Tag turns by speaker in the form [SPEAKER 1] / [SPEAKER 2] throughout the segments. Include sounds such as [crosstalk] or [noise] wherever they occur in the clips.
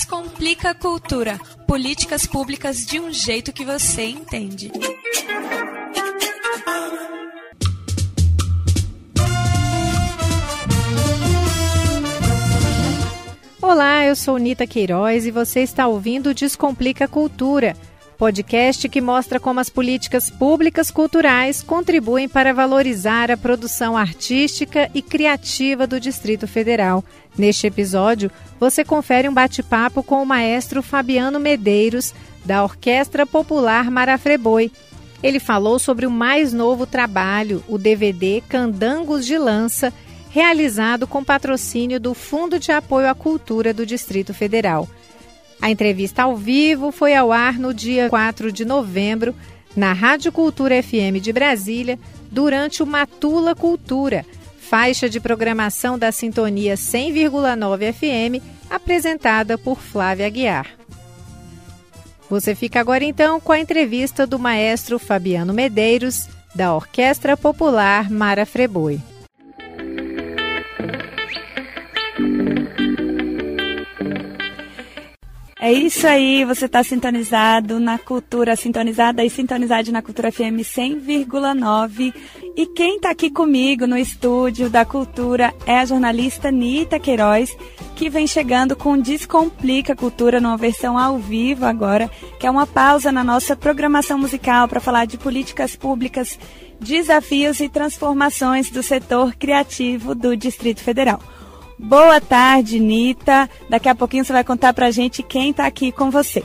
[SPEAKER 1] Descomplica a cultura. Políticas públicas de um jeito que você entende.
[SPEAKER 2] Olá, eu sou Nita Queiroz e você está ouvindo Descomplica Cultura, podcast que mostra como as políticas públicas culturais contribuem para valorizar a produção artística e criativa do Distrito Federal. Neste episódio, você confere um bate-papo com o maestro Fabiano Medeiros, da Orquestra Popular Marafreboi. Ele falou sobre o mais novo trabalho, o DVD Candangos de Lança, realizado com patrocínio do Fundo de Apoio à Cultura do Distrito Federal. A entrevista ao vivo foi ao ar no dia 4 de novembro, na Rádio Cultura FM de Brasília, durante o Matula Cultura, faixa de programação da Sintonia 100,9 FM, apresentada por Flávia Aguiar. Você fica agora então com a entrevista do maestro Fabiano Medeiros, da Orquestra Popular Mara Freboi.
[SPEAKER 3] É isso aí, você está sintonizado na cultura, sintonizada e sintonizado na Cultura FM 100,9. E quem está aqui comigo no estúdio da Cultura é a jornalista Nita Queiroz, que vem chegando com Descomplica Cultura numa versão ao vivo agora, que é uma pausa na nossa programação musical para falar de políticas públicas, desafios e transformações do setor criativo do Distrito Federal. Boa tarde, Nita. Daqui a pouquinho você vai contar pra gente quem tá aqui com você.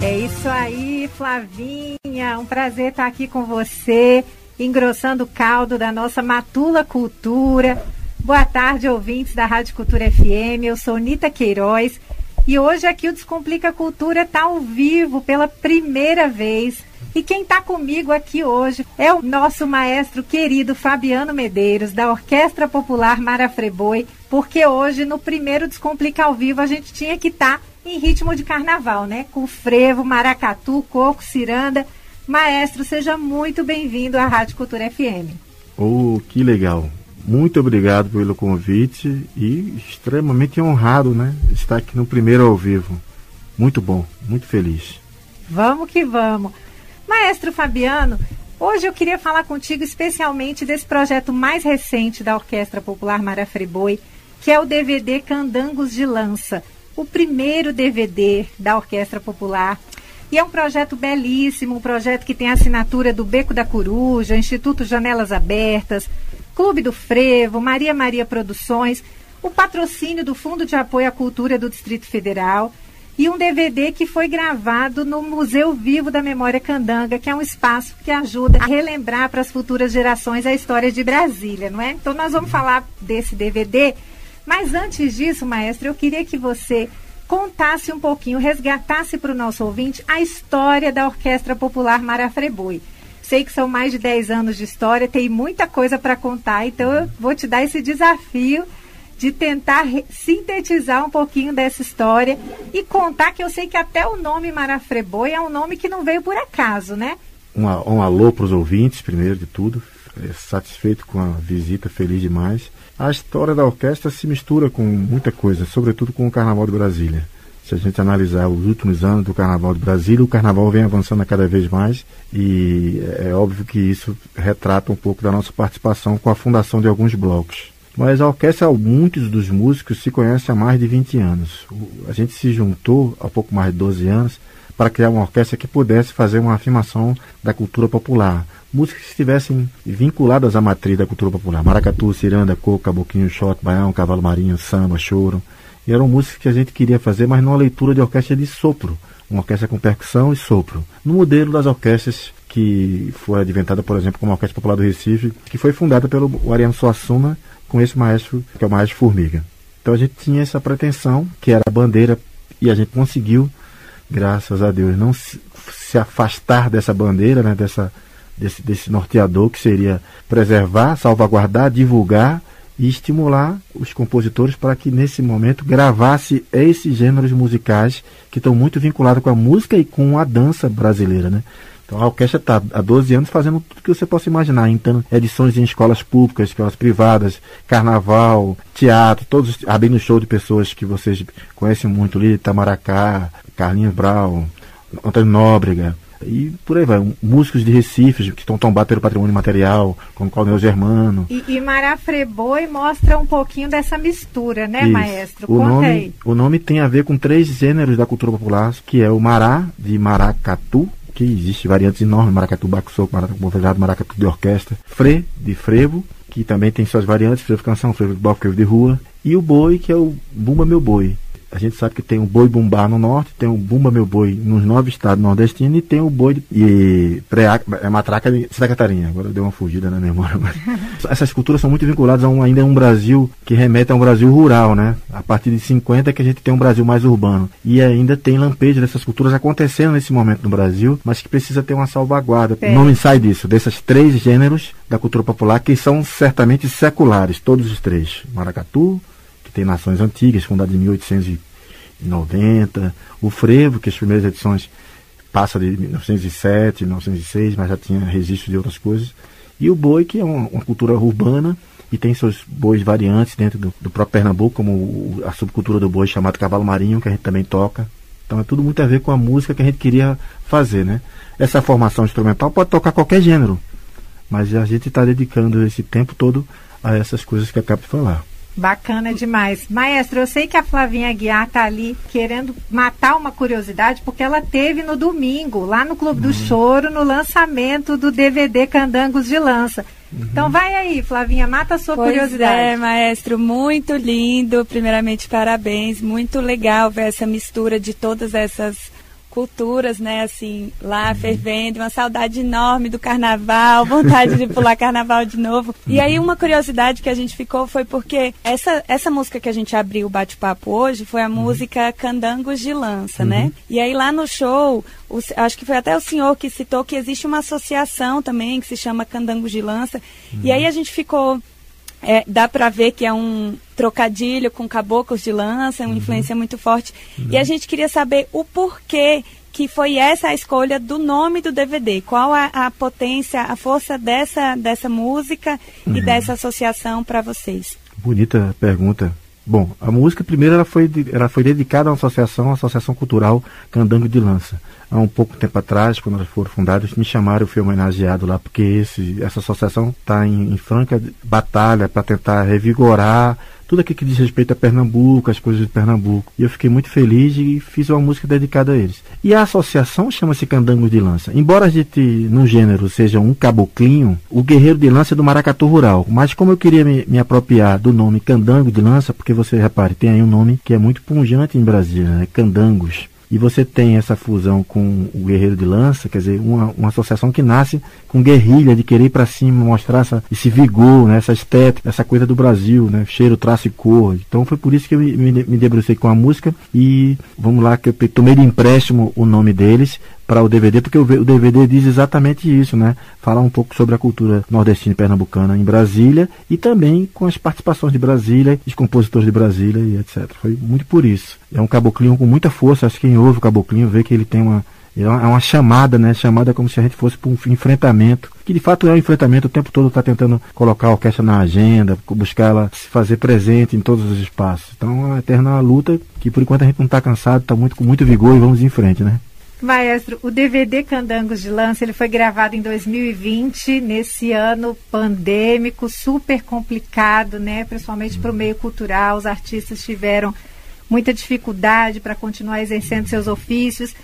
[SPEAKER 2] É isso aí, Flavinha. Um prazer estar aqui com você, engrossando o caldo da nossa Matula Cultura. Boa tarde, ouvintes da Rádio Cultura FM. Eu sou Nita Queiroz e hoje aqui o Descomplica Cultura está ao vivo pela primeira vez e quem está comigo aqui hoje é o nosso maestro querido Fabiano Medeiros, da Orquestra Popular Mara Freboi, porque hoje, no primeiro Descomplica ao vivo, a gente tinha que estar tá em ritmo de carnaval, né? Com frevo, maracatu, coco, ciranda. Maestro, seja muito bem-vindo à Rádio Cultura FM.
[SPEAKER 4] Oh, que legal. Muito obrigado pelo convite e extremamente honrado, né? Estar aqui no primeiro ao vivo. Muito bom, muito feliz.
[SPEAKER 2] Vamos que vamos. Maestro Fabiano, hoje eu queria falar contigo especialmente desse projeto mais recente da Orquestra Popular Mara Friboi, que é o DVD Candangos de Lança, o primeiro DVD da Orquestra Popular. E é um projeto belíssimo, um projeto que tem a assinatura do Beco da Coruja, Instituto Janelas Abertas, Clube do Frevo, Maria Maria Produções, o patrocínio do Fundo de Apoio à Cultura do Distrito Federal e um DVD que foi gravado no Museu Vivo da Memória Candanga, que é um espaço que ajuda a relembrar para as futuras gerações a história de Brasília, não é? Então nós vamos falar desse DVD, mas antes disso, maestro, eu queria que você contasse um pouquinho, resgatasse para o nosso ouvinte a história da Orquestra Popular Marafrebui. Sei que são mais de 10 anos de história, tem muita coisa para contar, então eu vou te dar esse desafio de tentar sintetizar um pouquinho dessa história e contar que eu sei que até o nome Marafreboi é um nome que não veio por acaso, né?
[SPEAKER 4] Um, um alô para os ouvintes, primeiro de tudo. É, satisfeito com a visita, feliz demais. A história da orquestra se mistura com muita coisa, sobretudo com o Carnaval de Brasília. Se a gente analisar os últimos anos do Carnaval de Brasília, o Carnaval vem avançando cada vez mais e é óbvio que isso retrata um pouco da nossa participação com a fundação de alguns blocos. Mas a orquestra, muitos dos músicos se conhecem há mais de 20 anos. A gente se juntou há pouco mais de 12 anos para criar uma orquestra que pudesse fazer uma afirmação da cultura popular. Músicas que estivessem vinculadas à matriz da cultura popular. Maracatu, ciranda, coco, caboquinho, shot, baião, cavalo marinho, samba, choro. E eram músicas que a gente queria fazer, mas numa leitura de orquestra de sopro. Uma orquestra com percussão e sopro. No modelo das orquestras que foi adventada, por exemplo, como a Orquestra Popular do Recife, que foi fundada pelo Ariano Suassuna com esse maestro, que é o maestro Formiga. Então a gente tinha essa pretensão, que era a bandeira, e a gente conseguiu, graças a Deus, não se, afastar dessa bandeira, né, dessa, desse, desse norteador, que seria preservar, salvaguardar, divulgar e estimular os compositores para que nesse momento gravasse esses gêneros musicais que estão muito vinculados com a música e com a dança brasileira, né? Então a orquestra está há 12 anos fazendo tudo que você possa imaginar, então edições em escolas públicas, escolas privadas, carnaval, teatro, todos abrindo show de pessoas que vocês conhecem muito, Lili Tamaracá, Carlinhos Brau, Antônio Nóbrega, e por aí vai. Músicos de Recife que estão tombados pelo patrimônio material, como Claudio Germano.
[SPEAKER 2] E, e Marafreboi mostra um pouquinho dessa mistura, né, Isso. maestro?
[SPEAKER 4] O Conta nome, aí. o nome tem a ver com três gêneros da cultura popular, que é o mará, de maracatu, que existe variantes enormes, maracatu bacuçoco, maracatu conversado, maracatu de orquestra, fre, de frevo, que também tem suas variantes, frevo canção, frevo de bloco, frevo de rua, e o boi, que é o bumba meu boi, a gente sabe que tem o boi bumbá no norte, tem o bumba meu boi nos nove estados nordestinos e tem o boi de, e pré, é matraca de Santa Catarina. Agora deu uma fugida na memória. Mas [laughs] essas culturas são muito vinculadas a um, ainda a um Brasil que remete a um Brasil rural, né? A partir de 50 é que a gente tem um Brasil mais urbano. E ainda tem lampejos dessas culturas acontecendo nesse momento no Brasil, mas que precisa ter uma salvaguarda. É. O nome sai disso, desses três gêneros da cultura popular que são certamente seculares, todos os três. Maracatu, tem nações antigas, fundada em 1890. O frevo, que as primeiras edições passa de 1907, 1906, mas já tinha registro de outras coisas. E o boi, que é uma, uma cultura urbana e tem seus bois variantes dentro do, do próprio Pernambuco, como a subcultura do boi chamado cavalo marinho, que a gente também toca. Então é tudo muito a ver com a música que a gente queria fazer, né? Essa formação instrumental pode tocar qualquer gênero, mas a gente está dedicando esse tempo todo a essas coisas que acabo de falar.
[SPEAKER 2] Bacana demais. Maestro, eu sei que a Flavinha Guiar está ali querendo matar uma curiosidade, porque ela teve no domingo, lá no Clube uhum. do Choro, no lançamento do DVD Candangos de Lança. Uhum. Então vai aí, Flavinha, mata a sua
[SPEAKER 3] pois
[SPEAKER 2] curiosidade.
[SPEAKER 3] É, maestro, muito lindo. Primeiramente, parabéns. Muito legal ver essa mistura de todas essas culturas, né, assim, lá fervendo, uma saudade enorme do carnaval, vontade de pular [laughs] carnaval de novo. E aí uma curiosidade que a gente ficou foi porque essa, essa música que a gente abriu o bate-papo hoje foi a música Candangos de Lança, né? uhum. né? E aí lá no show, o, acho que foi até o senhor que citou que existe uma associação também que se chama Candangos de Lança. Uhum. E aí a gente ficou é, dá para ver que é um trocadilho com caboclos de lança, uma uhum. influência muito forte. Uhum. E a gente queria saber o porquê que foi essa a escolha do nome do DVD. Qual a, a potência, a força dessa, dessa música uhum. e dessa associação para vocês?
[SPEAKER 4] Bonita pergunta. Bom, a música primeiro ela foi, ela foi dedicada a uma associação, a Associação Cultural Candango de Lança há um pouco tempo atrás, quando elas foram fundadas, me chamaram, eu fui homenageado lá, porque esse, essa associação está em, em, franca batalha para tentar revigorar tudo aquilo que diz respeito a Pernambuco, as coisas de Pernambuco. E eu fiquei muito feliz e fiz uma música dedicada a eles. E a associação chama-se Candango de Lança. Embora a gente, no gênero, seja um caboclinho, o guerreiro de lança é do maracatu rural. Mas como eu queria me, me apropriar do nome Candango de Lança, porque você repare, tem aí um nome que é muito punjante em Brasília, né? Candangos e você tem essa fusão com o Guerreiro de Lança, quer dizer, uma, uma associação que nasce com guerrilha, de querer ir para cima, mostrar essa, esse vigor, né, essa estética, essa coisa do Brasil, né, cheiro, traço e cor. Então foi por isso que eu me, me, debrucei com a música e vamos lá, que eu tomei de empréstimo o nome deles para o DVD, porque o, DVD diz exatamente isso, né? Falar um pouco sobre a cultura nordestina e pernambucana em Brasília e também com as participações de Brasília, os compositores de Brasília e etc. Foi muito por isso. É um caboclinho com muita força, acho que quem ouve o caboclinho vê que ele tem uma é uma chamada, né? Chamada como se a gente fosse para um enfrentamento, que de fato é um enfrentamento, o tempo todo está tentando colocar a orquestra na agenda, buscar ela se fazer presente em todos os espaços. Então é uma eterna luta que por enquanto a gente não está cansado, está muito, com muito vigor e vamos em frente, né?
[SPEAKER 2] Maestro, o DVD Candangos de Lança ele foi gravado em 2020, nesse ano pandêmico, super complicado, né? Principalmente para o meio cultural, os artistas tiveram muita dificuldade para continuar exercendo seus ofícios.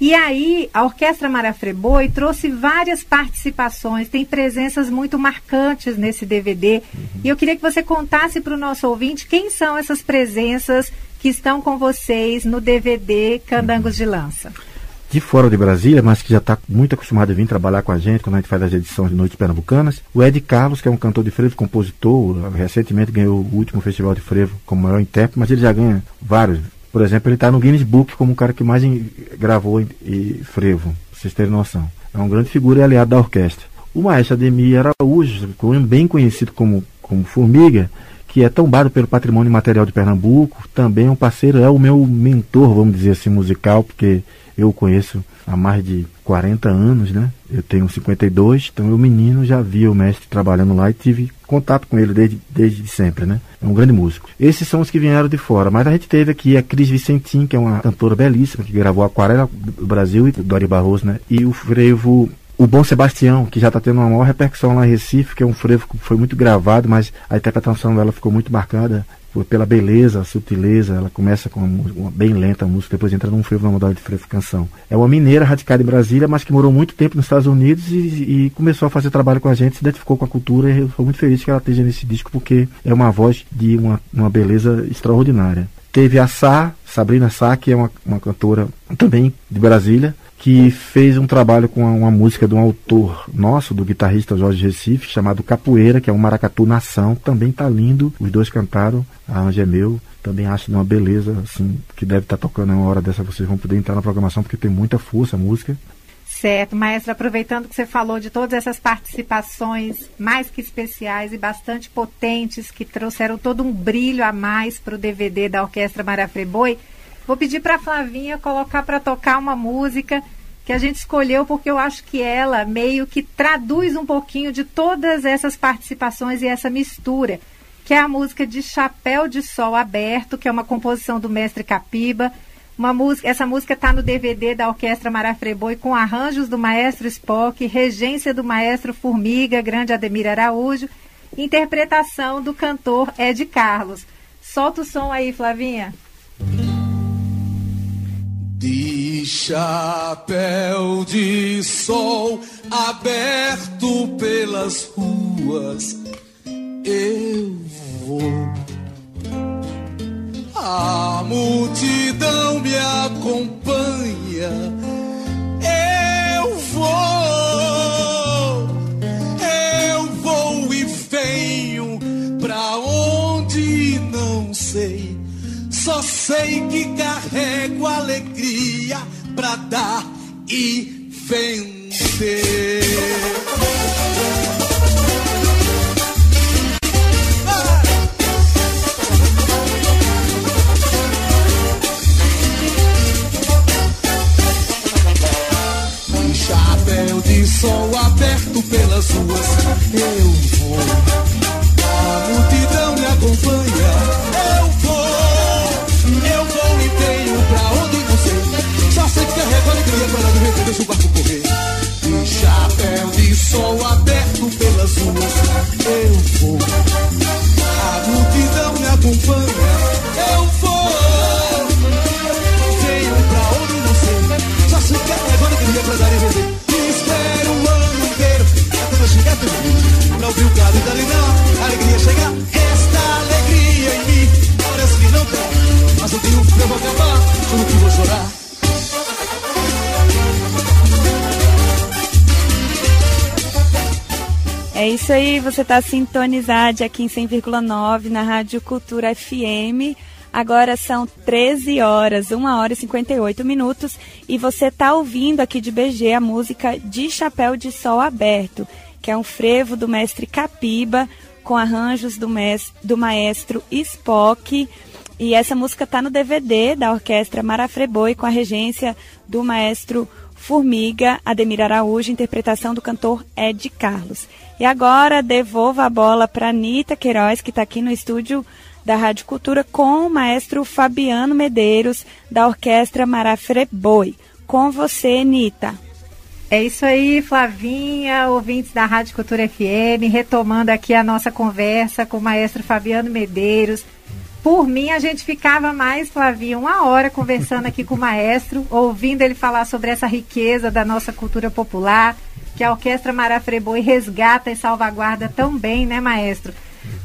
[SPEAKER 2] E aí, a Orquestra Marafreboi trouxe várias participações, tem presenças muito marcantes nesse DVD. Uhum. E eu queria que você contasse para o nosso ouvinte quem são essas presenças que estão com vocês no DVD Candangos uhum. de Lança
[SPEAKER 4] de fora de Brasília, mas que já está muito acostumado a vir trabalhar com a gente quando a gente faz as edições de Noites Pernambucanas. O Ed Carlos, que é um cantor de frevo, compositor, recentemente ganhou o último festival de frevo como maior intérprete, mas ele já ganha vários. Por exemplo, ele está no Guinness Book como o cara que mais gravou em, em frevo, pra vocês terem noção. É uma grande figura e aliado da orquestra. O maestro Ademir Araújo, bem conhecido como, como Formiga, que é tombado pelo Patrimônio Material de Pernambuco, também é um parceiro, é o meu mentor, vamos dizer assim, musical, porque eu o conheço há mais de 40 anos, né? Eu tenho 52, então eu menino já vi o mestre trabalhando lá e tive contato com ele desde, desde sempre, né? É um grande músico. Esses são os que vieram de fora, mas a gente teve aqui a Cris Vicentim, que é uma cantora belíssima, que gravou Aquarela do Brasil e Dori Barroso, né? E o frevo o Bom Sebastião, que já está tendo uma maior repercussão lá em Recife, que é um frevo que foi muito gravado, mas a interpretação dela ficou muito marcada pela beleza, sutileza, ela começa com uma, uma, bem lenta a música, depois entra num frevo na modalidade de frevo canção. É uma mineira radicada em Brasília, mas que morou muito tempo nos Estados Unidos e, e, começou a fazer trabalho com a gente, se identificou com a cultura e eu sou muito feliz que ela esteja nesse disco porque é uma voz de uma, uma beleza extraordinária. Teve a Sá, Sabrina Sá, que é uma, uma cantora também de Brasília, que fez um trabalho com uma, música de um autor nosso, do guitarrista Jorge Recife, chamado Capoeira, que é um maracatu nação. Também tá lindo. Os dois cantaram, a Anja é meu. Também acho de uma beleza, assim, que deve estar tá tocando uma hora dessa. Vocês vão poder entrar na programação, porque tem muita força a música.
[SPEAKER 2] Certo, maestro, aproveitando que você falou de todas essas participações mais que especiais e bastante potentes que trouxeram todo um brilho a mais para o DVD da Orquestra Marafreboi, Vou pedir para a Flavinha colocar para tocar uma música que a gente escolheu porque eu acho que ela meio que traduz um pouquinho de todas essas participações e essa mistura, que é a música de Chapéu de Sol Aberto, que é uma composição do mestre Capiba. Uma música, essa música está no DVD da Orquestra Marafreboi com arranjos do maestro Spock, regência do maestro Formiga, grande Ademir Araújo, interpretação do cantor Ed Carlos. Solta o som aí, Flavinha.
[SPEAKER 5] Chapéu de sol aberto pelas ruas, eu vou. A multidão me acompanha, eu vou. Eu vou e venho pra onde não sei só sei que carrego alegria pra dar e vencer.
[SPEAKER 3] Isso aí, você está sintonizado aqui em 100,9 na Rádio Cultura FM. Agora são 13 horas, 1 hora e 58 minutos, e você está ouvindo aqui de BG a música De Chapéu de Sol Aberto, que é um frevo do mestre Capiba, com arranjos do, mes do maestro Spock. E essa música está no DVD da Orquestra Marafreboi, com a regência do maestro Formiga, Ademir Araújo, interpretação do cantor Ed Carlos. E agora devolvo a bola para Anitta Queiroz, que está aqui no estúdio da Rádio Cultura, com o maestro Fabiano Medeiros, da Orquestra Marafreboi. Com você, Anitta.
[SPEAKER 2] É isso aí, Flavinha, ouvintes da Rádio Cultura FM, retomando aqui a nossa conversa com o maestro Fabiano Medeiros, por mim, a gente ficava mais, Flavinha, uma hora conversando aqui com o maestro, ouvindo ele falar sobre essa riqueza da nossa cultura popular, que a Orquestra Marafreboi resgata e salvaguarda tão bem, né, maestro?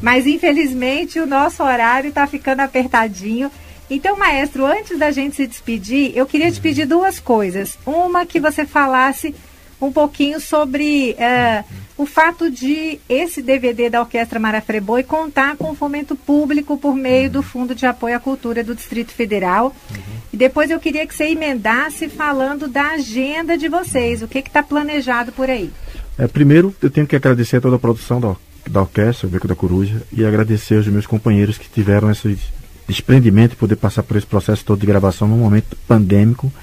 [SPEAKER 2] Mas, infelizmente, o nosso horário está ficando apertadinho. Então, maestro, antes da gente se despedir, eu queria te pedir duas coisas. Uma, que você falasse um pouquinho sobre uh, o fato de esse DVD da Orquestra Marafreboi contar com fomento público por meio do Fundo de Apoio à Cultura do Distrito Federal. Uhum. E depois eu queria que você emendasse falando da agenda de vocês, o que está planejado por aí.
[SPEAKER 4] É, primeiro, eu tenho que agradecer a toda a produção da da orquestra, o Beco da Coruja, e agradecer aos meus companheiros que tiveram esse desprendimento de poder passar por esse processo todo de gravação num momento pandêmico.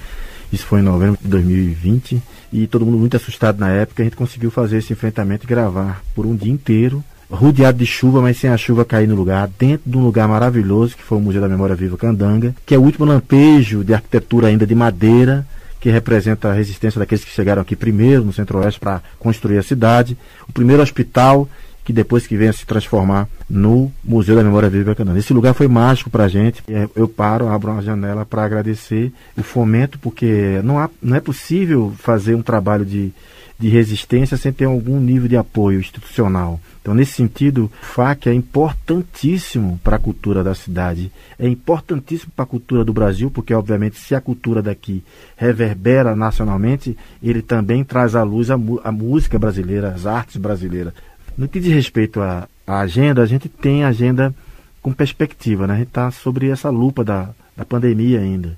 [SPEAKER 4] Isso foi em novembro de 2020 e todo mundo muito assustado na época. A gente conseguiu fazer esse enfrentamento e gravar por um dia inteiro, rodeado de chuva, mas sem a chuva cair no lugar, dentro de um lugar maravilhoso que foi o Museu da Memória Viva Candanga, que é o último lampejo de arquitetura ainda de madeira que representa a resistência daqueles que chegaram aqui primeiro no Centro-Oeste para construir a cidade, o primeiro hospital que depois que venha se transformar no Museu da Memória Viva Canana. Esse lugar foi mágico para a gente. Eu paro, abro uma janela para agradecer o fomento, porque não, há, não é possível fazer um trabalho de, de resistência sem ter algum nível de apoio institucional. Então, nesse sentido, o FAC é importantíssimo para a cultura da cidade, é importantíssimo para a cultura do Brasil, porque, obviamente, se a cultura daqui reverbera nacionalmente, ele também traz à luz a, a música brasileira, as artes brasileiras. No que diz respeito à, à agenda, a gente tem agenda com perspectiva, né? A gente está sobre essa lupa da, da pandemia ainda.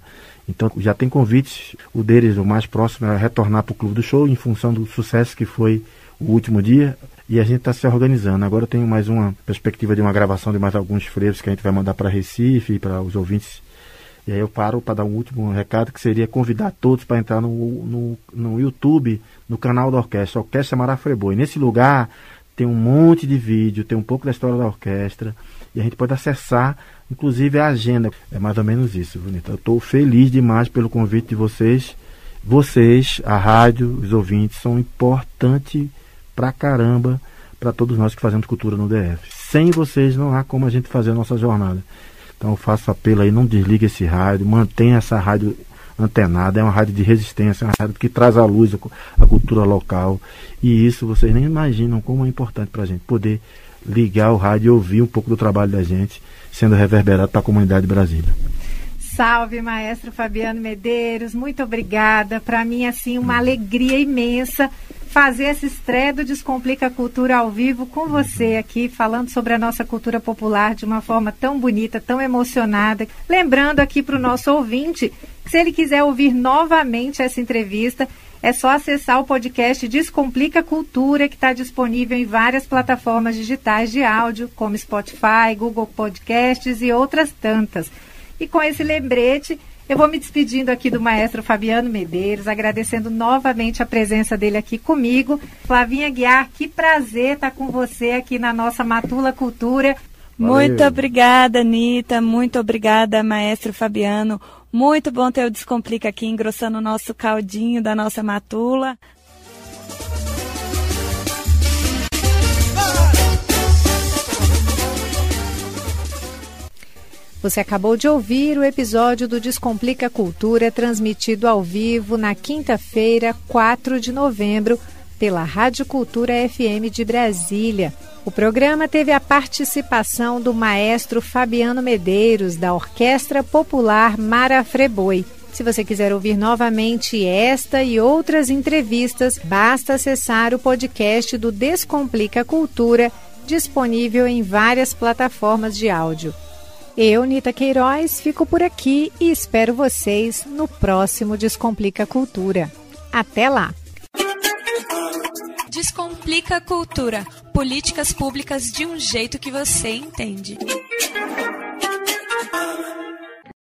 [SPEAKER 4] Então já tem convites, o deles, o mais próximo, é retornar para o Clube do Show, em função do sucesso que foi o último dia. E a gente está se organizando. Agora eu tenho mais uma perspectiva de uma gravação de mais alguns frevos que a gente vai mandar para Recife para os ouvintes. E aí eu paro para dar um último recado, que seria convidar todos para entrar no, no, no YouTube, no canal da orquestra, Orquestra Marafreboi. Nesse lugar tem um monte de vídeo, tem um pouco da história da orquestra e a gente pode acessar, inclusive a agenda. É mais ou menos isso, Bonita. Eu estou feliz demais pelo convite de vocês. Vocês, a rádio, os ouvintes, são importantes pra caramba para todos nós que fazemos cultura no DF. Sem vocês não há como a gente fazer a nossa jornada. Então faço apelo aí, não desligue esse rádio, mantenha essa rádio antenada, é uma rádio de resistência, é uma rádio que traz à luz a, cultura local. E isso vocês nem imaginam como é importante para a gente poder ligar o rádio e ouvir um pouco do trabalho da gente sendo reverberado para a comunidade de Brasília.
[SPEAKER 2] Salve, maestro Fabiano Medeiros, muito obrigada. Para mim, assim, uma alegria imensa fazer essa estreia do Descomplica Cultura ao vivo com você aqui, falando sobre a nossa cultura popular de uma forma tão bonita, tão emocionada. Lembrando aqui para o nosso ouvinte, se ele quiser ouvir novamente essa entrevista, é só acessar o podcast Descomplica Cultura, que está disponível em várias plataformas digitais de áudio, como Spotify, Google Podcasts e outras tantas. E com esse lembrete, eu vou me despedindo aqui do maestro Fabiano Medeiros, agradecendo novamente a presença dele aqui comigo. Flavinha Guiar, que prazer estar com você aqui na nossa Matula Cultura.
[SPEAKER 3] Muito obrigada, Anitta. Muito obrigada, maestro Fabiano. Muito bom ter o Descomplica aqui, engrossando o nosso caldinho da nossa matula.
[SPEAKER 2] Você acabou de ouvir o episódio do Descomplica Cultura, transmitido ao vivo na quinta-feira, 4 de novembro, pela Rádio Cultura FM de Brasília. O programa teve a participação do maestro Fabiano Medeiros, da Orquestra Popular Mara Freboi. Se você quiser ouvir novamente esta e outras entrevistas, basta acessar o podcast do Descomplica Cultura, disponível em várias plataformas de áudio. Eu, Nita Queiroz, fico por aqui e espero vocês no próximo Descomplica Cultura. Até lá!
[SPEAKER 1] Descomplica Cultura. Políticas públicas de um jeito que você entende.